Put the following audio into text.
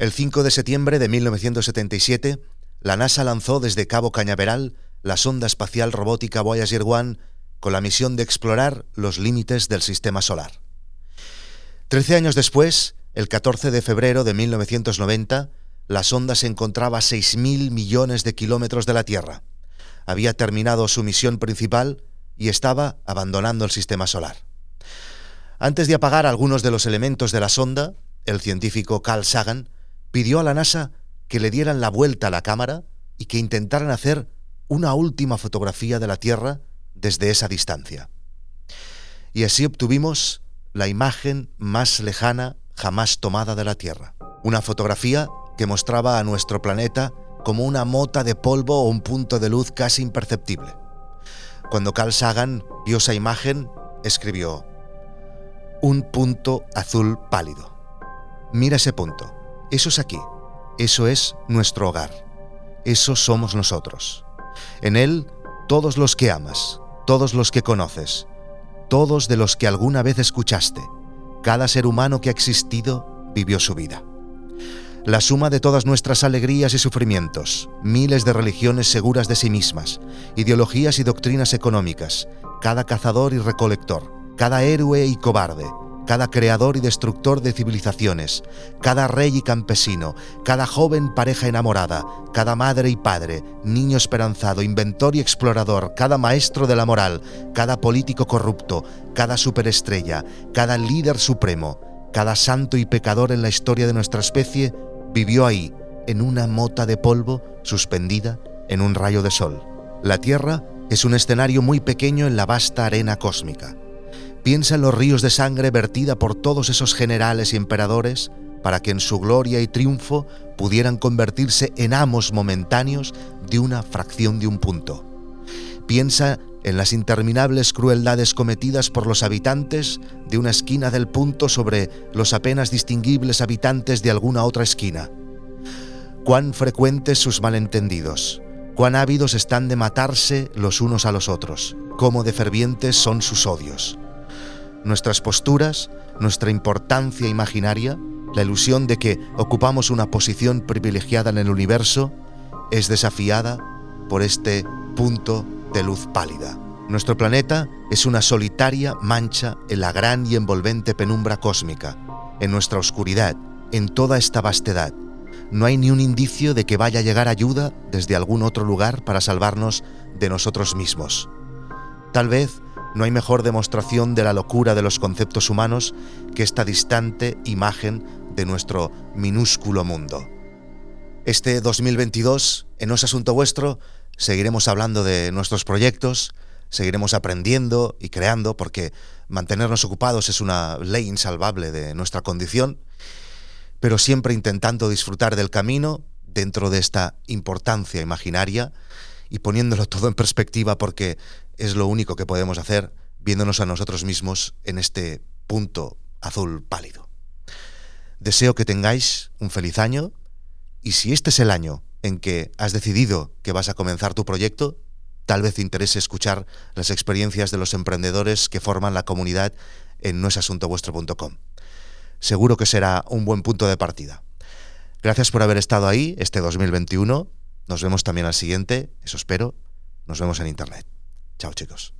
El 5 de septiembre de 1977, la NASA lanzó desde Cabo Cañaveral la sonda espacial robótica Voyager 1 con la misión de explorar los límites del sistema solar. Trece años después, el 14 de febrero de 1990, la sonda se encontraba a 6.000 millones de kilómetros de la Tierra. Había terminado su misión principal y estaba abandonando el sistema solar. Antes de apagar algunos de los elementos de la sonda, el científico Carl Sagan pidió a la NASA que le dieran la vuelta a la cámara y que intentaran hacer una última fotografía de la Tierra desde esa distancia. Y así obtuvimos la imagen más lejana jamás tomada de la Tierra. Una fotografía que mostraba a nuestro planeta como una mota de polvo o un punto de luz casi imperceptible. Cuando Carl Sagan vio esa imagen, escribió, un punto azul pálido. Mira ese punto. Eso es aquí. Eso es nuestro hogar. Eso somos nosotros. En él, todos los que amas, todos los que conoces, todos de los que alguna vez escuchaste, cada ser humano que ha existido vivió su vida. La suma de todas nuestras alegrías y sufrimientos, miles de religiones seguras de sí mismas, ideologías y doctrinas económicas, cada cazador y recolector, cada héroe y cobarde, cada creador y destructor de civilizaciones, cada rey y campesino, cada joven pareja enamorada, cada madre y padre, niño esperanzado, inventor y explorador, cada maestro de la moral, cada político corrupto, cada superestrella, cada líder supremo, cada santo y pecador en la historia de nuestra especie, vivió ahí, en una mota de polvo suspendida en un rayo de sol. La Tierra es un escenario muy pequeño en la vasta arena cósmica. Piensa en los ríos de sangre vertida por todos esos generales y emperadores para que en su gloria y triunfo pudieran convertirse en amos momentáneos de una fracción de un punto. Piensa en las interminables crueldades cometidas por los habitantes de una esquina del punto sobre los apenas distinguibles habitantes de alguna otra esquina. Cuán frecuentes sus malentendidos, cuán ávidos están de matarse los unos a los otros, cómo de fervientes son sus odios nuestras posturas, nuestra importancia imaginaria, la ilusión de que ocupamos una posición privilegiada en el universo, es desafiada por este punto de luz pálida. Nuestro planeta es una solitaria mancha en la gran y envolvente penumbra cósmica, en nuestra oscuridad, en toda esta vastedad. No hay ni un indicio de que vaya a llegar ayuda desde algún otro lugar para salvarnos de nosotros mismos. Tal vez no hay mejor demostración de la locura de los conceptos humanos que esta distante imagen de nuestro minúsculo mundo. Este 2022, en No Asunto Vuestro, seguiremos hablando de nuestros proyectos, seguiremos aprendiendo y creando, porque mantenernos ocupados es una ley insalvable de nuestra condición, pero siempre intentando disfrutar del camino dentro de esta importancia imaginaria y poniéndolo todo en perspectiva porque es lo único que podemos hacer viéndonos a nosotros mismos en este punto azul pálido. Deseo que tengáis un feliz año y si este es el año en que has decidido que vas a comenzar tu proyecto, tal vez te interese escuchar las experiencias de los emprendedores que forman la comunidad en noesasuntovuestro.com. Seguro que será un buen punto de partida. Gracias por haber estado ahí este 2021. Nos vemos también al siguiente, eso espero. Nos vemos en Internet. Chao chicos.